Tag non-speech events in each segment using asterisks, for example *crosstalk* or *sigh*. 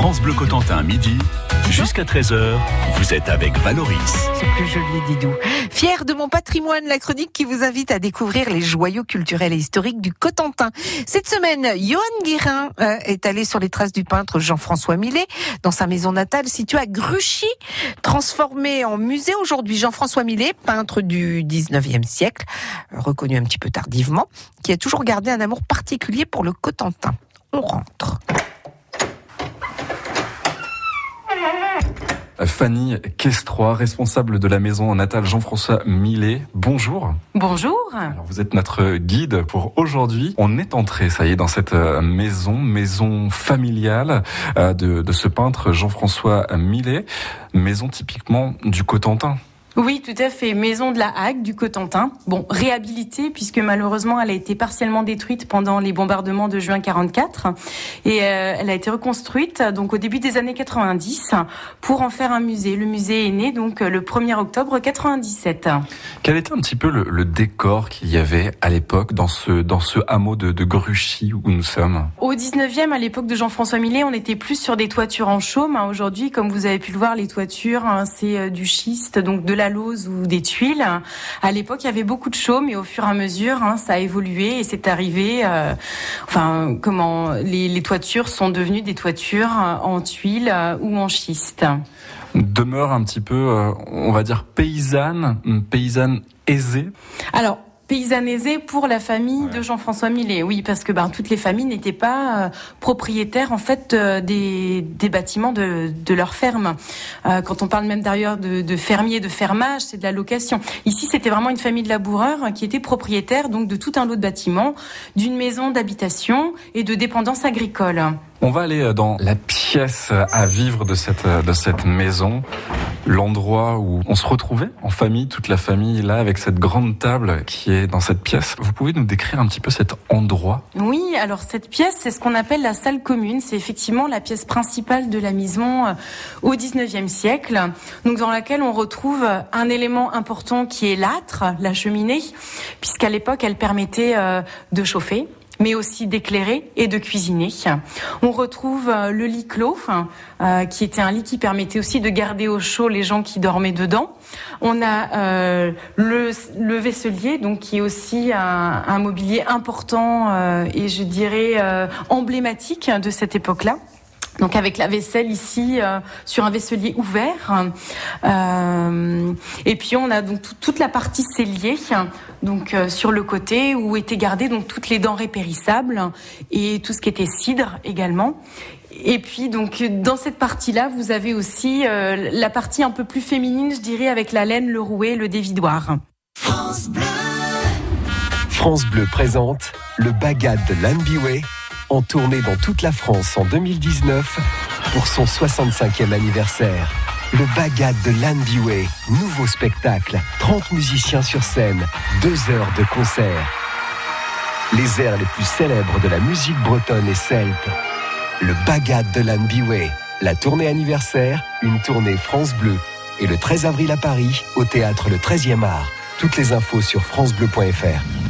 France Bleu Cotentin, midi. Jusqu'à 13h, vous êtes avec Valoris. C'est plus joli, Didou. Fier de mon patrimoine, la chronique qui vous invite à découvrir les joyaux culturels et historiques du Cotentin. Cette semaine, Johan Guérin euh, est allé sur les traces du peintre Jean-François Millet dans sa maison natale située à Gruchy, transformée en musée aujourd'hui. Jean-François Millet, peintre du 19e siècle, reconnu un petit peu tardivement, qui a toujours gardé un amour particulier pour le Cotentin. On rentre. Fanny Questroy, responsable de la maison natale Jean-François Millet. Bonjour. Bonjour. Alors vous êtes notre guide pour aujourd'hui. On est entré, ça y est, dans cette euh, maison, maison familiale euh, de, de ce peintre Jean-François Millet, maison typiquement du Cotentin. Oui, tout à fait. Maison de la Hague du Cotentin. Bon, réhabilitée puisque malheureusement elle a été partiellement détruite pendant les bombardements de juin 44 et euh, elle a été reconstruite donc au début des années 90 pour en faire un musée. Le musée est né donc le 1er octobre 97. Quel était un petit peu le, le décor qu'il y avait à l'époque dans ce dans ce hameau de, de Gruchy où nous sommes? Au 19e, à l'époque de Jean-François Millet, on était plus sur des toitures en chaume. Aujourd'hui, comme vous avez pu le voir, les toitures, hein, c'est euh, du schiste, donc de la ou des tuiles. À l'époque, il y avait beaucoup de chaume et au fur et à mesure, hein, ça a évolué et c'est arrivé. Euh, enfin, comment les, les, toitures sont devenues des toitures en tuiles euh, ou en schiste. Demeure un petit peu, euh, on va dire paysanne, paysanne aisée. Alors paysannisé pour la famille ouais. de Jean-François Millet. Oui, parce que ben, toutes les familles n'étaient pas euh, propriétaires en fait euh, des, des, bâtiments de, de leur ferme. Euh, quand on parle même d'ailleurs de, de fermier, de fermage, c'est de la location. Ici, c'était vraiment une famille de laboureurs qui était propriétaire donc de tout un lot de bâtiments, d'une maison d'habitation et de dépendance agricole. On va aller dans la pièce à vivre de cette, de cette maison, l'endroit où on se retrouvait en famille, toute la famille là, avec cette grande table qui est dans cette pièce. Vous pouvez nous décrire un petit peu cet endroit? Oui, alors cette pièce, c'est ce qu'on appelle la salle commune. C'est effectivement la pièce principale de la maison au 19e siècle, donc dans laquelle on retrouve un élément important qui est l'âtre, la cheminée, puisqu'à l'époque, elle permettait de chauffer mais aussi d'éclairer et de cuisiner. On retrouve le lit clos, euh, qui était un lit qui permettait aussi de garder au chaud les gens qui dormaient dedans. On a euh, le, le, vaisselier, donc qui est aussi un, un mobilier important euh, et je dirais euh, emblématique de cette époque-là. Donc avec la vaisselle ici euh, sur un vaisselier ouvert. Euh, et puis on a donc toute la partie cellier, donc euh, sur le côté où étaient gardées donc toutes les denrées périssables et tout ce qui était cidre également. Et puis donc dans cette partie-là, vous avez aussi la partie un peu plus féminine, je dirais, avec la laine, le rouet, le dévidoir. France Bleu, présente le bagad de l'Anbiway en tournée dans toute la France en 2019 pour son 65e anniversaire. Le Bagad de l'Anbiway, nouveau spectacle, 30 musiciens sur scène, deux heures de concert. Les airs les plus célèbres de la musique bretonne et celte. Le Bagad de l'Anbiway, la tournée anniversaire, une tournée France Bleu. Et le 13 avril à Paris, au théâtre Le 13e art. Toutes les infos sur francebleu.fr.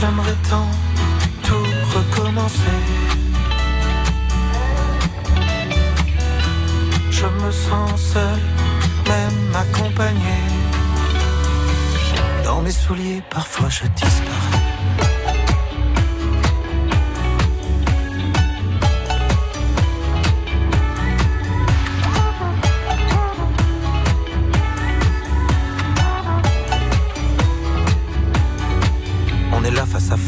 J'aimerais tant tout recommencer. Je me sens seul, même accompagné. Dans mes souliers, parfois je disparais.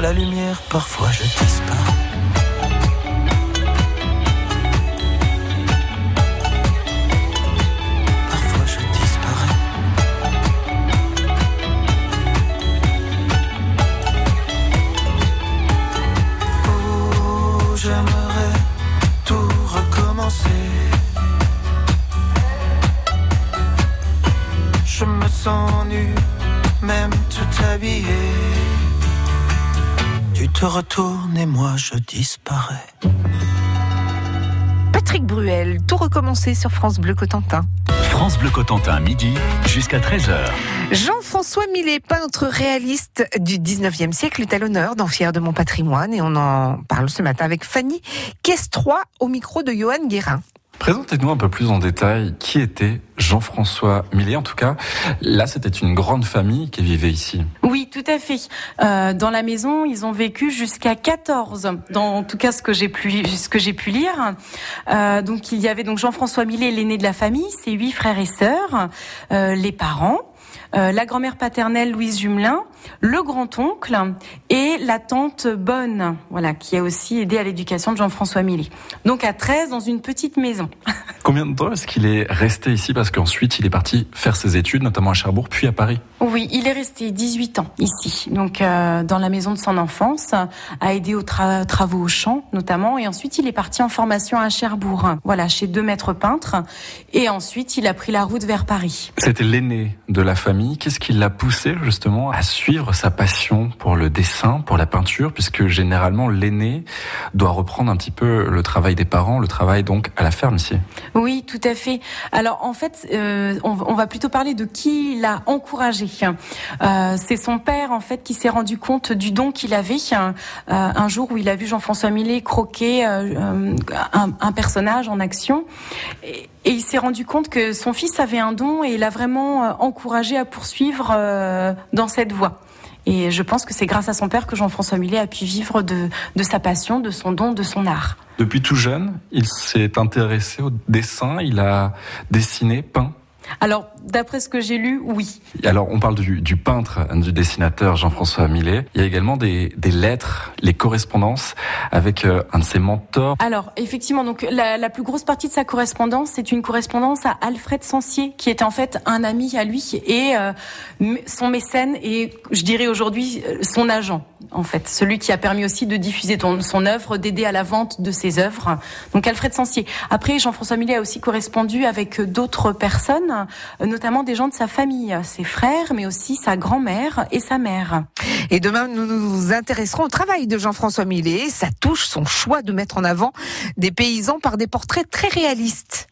La lumière, parfois je disparais. Te retournes et moi je disparais. Patrick Bruel, tout recommencer sur France Bleu Cotentin. France Bleu Cotentin, midi jusqu'à 13h. Jean-François Millet, peintre réaliste du 19e siècle, est à l'honneur dans Fier de mon patrimoine et on en parle ce matin avec Fanny Questroy au micro de Johan Guérin. Présentez-nous un peu plus en détail qui était Jean-François Millet. En tout cas, là, c'était une grande famille qui vivait ici. Oui, tout à fait. Euh, dans la maison, ils ont vécu jusqu'à 14, dans en tout cas ce que j'ai pu, ce que j'ai pu lire. Euh, donc il y avait donc Jean-François Millet, l'aîné de la famille, ses huit frères et sœurs, euh, les parents. Euh, la grand-mère paternelle Louise Jumelin, le grand-oncle et la tante Bonne, voilà, qui a aussi aidé à l'éducation de Jean-François Millet. Donc à 13 dans une petite maison. *laughs* Combien de temps est-ce qu'il est resté ici? Parce qu'ensuite, il est parti faire ses études, notamment à Cherbourg, puis à Paris. Oui, il est resté 18 ans ici, donc euh, dans la maison de son enfance, a aidé aux tra- travaux au champ notamment, et ensuite il est parti en formation à Cherbourg, voilà, chez deux maîtres peintres, et ensuite il a pris la route vers Paris. C'était l'aîné de la famille. Qu'est-ce qui l'a poussé justement à suivre sa passion pour le dessin, pour la peinture, puisque généralement l'aîné doit reprendre un petit peu le travail des parents, le travail donc à la ferme ici. Oui, tout à fait. Alors en fait, euh, on, va plutôt parler de qui l'a encouragé. Euh, c'est son père en fait qui s'est rendu compte du don qu'il avait euh, un jour où il a vu Jean-François Millet croquer un, un personnage en action. Et, et il s'est rendu compte que son fils avait un don et il l'a vraiment euh, encouragé à poursuivre euh, dans cette voie. Et je pense que c'est grâce à son père que Jean-François Millet a pu vivre de, de sa passion, de son don, de son art. Depuis tout jeune, il s'est intéressé au dessin, il a dessiné, peint. Alors, d'après ce que j'ai lu, oui. Alors, on parle du, du peintre, du dessinateur Jean-François Millet. Il y a également des, des lettres, les correspondances avec euh, un de ses mentors. Alors, effectivement, donc la, la plus grosse partie de sa correspondance, c'est une correspondance à Alfred Sancier, qui était en fait un ami à lui et euh, son mécène et je dirais aujourd'hui euh, son agent, en fait, celui qui a permis aussi de diffuser ton- son œuvre, d'aider à la vente de ses œuvres. Donc Alfred Sancier. Après, Jean-François Millet a aussi correspondu avec d'autres personnes, euh, notamment des gens de sa famille, ses frères, mais aussi sa grand-mère et sa mère. Et demain, nous nous intéresserons au travail de Jean-François Millet. Ça touche son choix de mettre en avant des paysans par des portraits très réalistes.